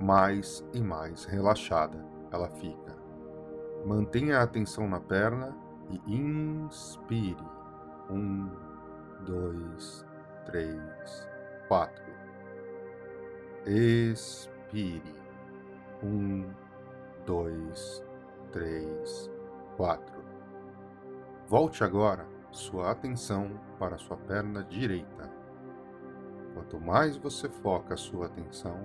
mais e mais relaxada ela fica. Mantenha a atenção na perna e inspire. Um, dois, três, quatro. Expire. Um, dois, três, quatro. Volte agora sua atenção para sua perna direita. Quanto mais você foca sua atenção,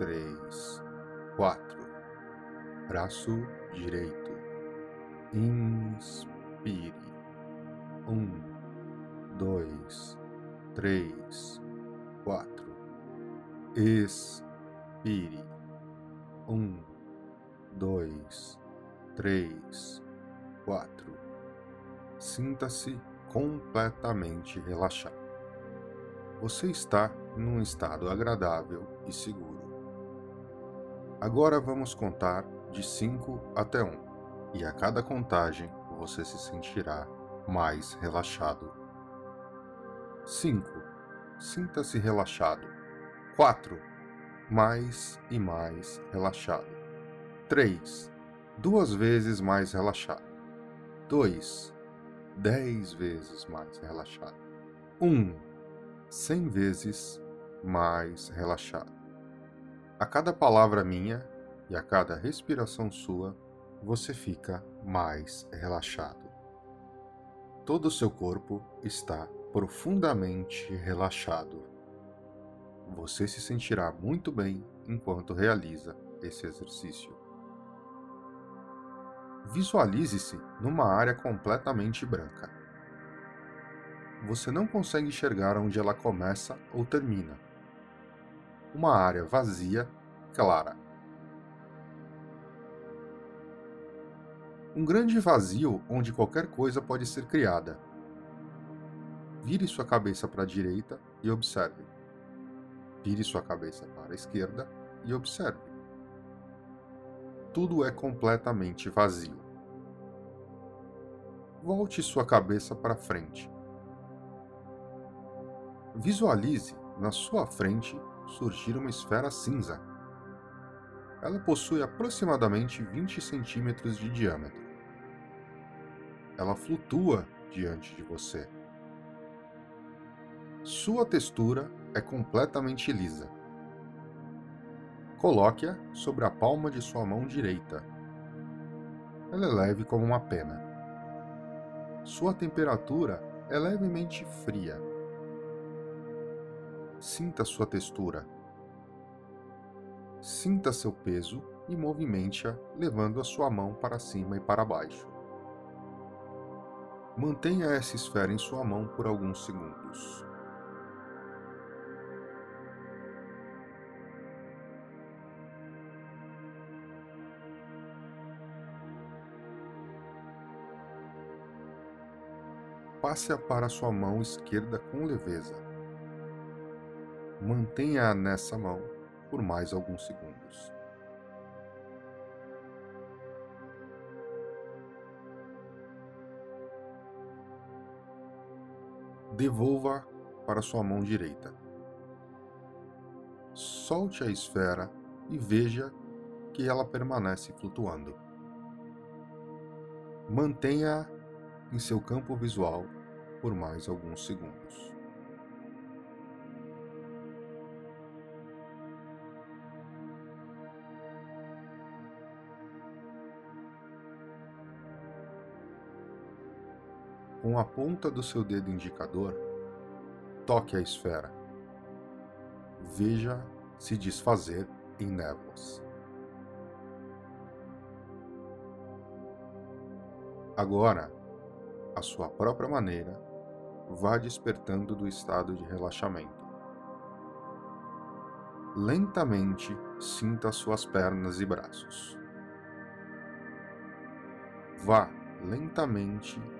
três, quatro. Braço direito Inspire. Um, dois, três, quatro. Expire. Um, dois, três, quatro. Sinta-se completamente relaxado. Você está num estado agradável e seguro. Agora vamos contar de 5 até 1, um, e a cada contagem você se sentirá mais relaxado. 5. Sinta-se relaxado. 4. Mais e mais relaxado. 3. Duas vezes mais relaxado. 2. Dez vezes mais relaxado. 1. Um, cem vezes mais relaxado. A cada palavra minha e a cada respiração sua, você fica mais relaxado. Todo o seu corpo está profundamente relaxado. Você se sentirá muito bem enquanto realiza esse exercício. Visualize-se numa área completamente branca. Você não consegue enxergar onde ela começa ou termina. Uma área vazia, clara. Um grande vazio onde qualquer coisa pode ser criada. Vire sua cabeça para a direita e observe. Vire sua cabeça para a esquerda e observe. Tudo é completamente vazio. Volte sua cabeça para frente. Visualize na sua frente surgir uma esfera cinza. Ela possui aproximadamente 20 centímetros de diâmetro. Ela flutua diante de você. Sua textura é completamente lisa. Coloque-a sobre a palma de sua mão direita. Ela é leve como uma pena. Sua temperatura é levemente fria. Sinta sua textura. Sinta seu peso e movimente-a levando a sua mão para cima e para baixo. Mantenha essa esfera em sua mão por alguns segundos. passe-a para sua mão esquerda com leveza. Mantenha-a nessa mão por mais alguns segundos. Devolva para sua mão direita. Solte a esfera e veja que ela permanece flutuando. Mantenha em seu campo visual por mais alguns segundos. Com a ponta do seu dedo indicador, toque a esfera. Veja se desfazer em névoas. Agora, à sua própria maneira, vá despertando do estado de relaxamento. Lentamente sinta suas pernas e braços. Vá lentamente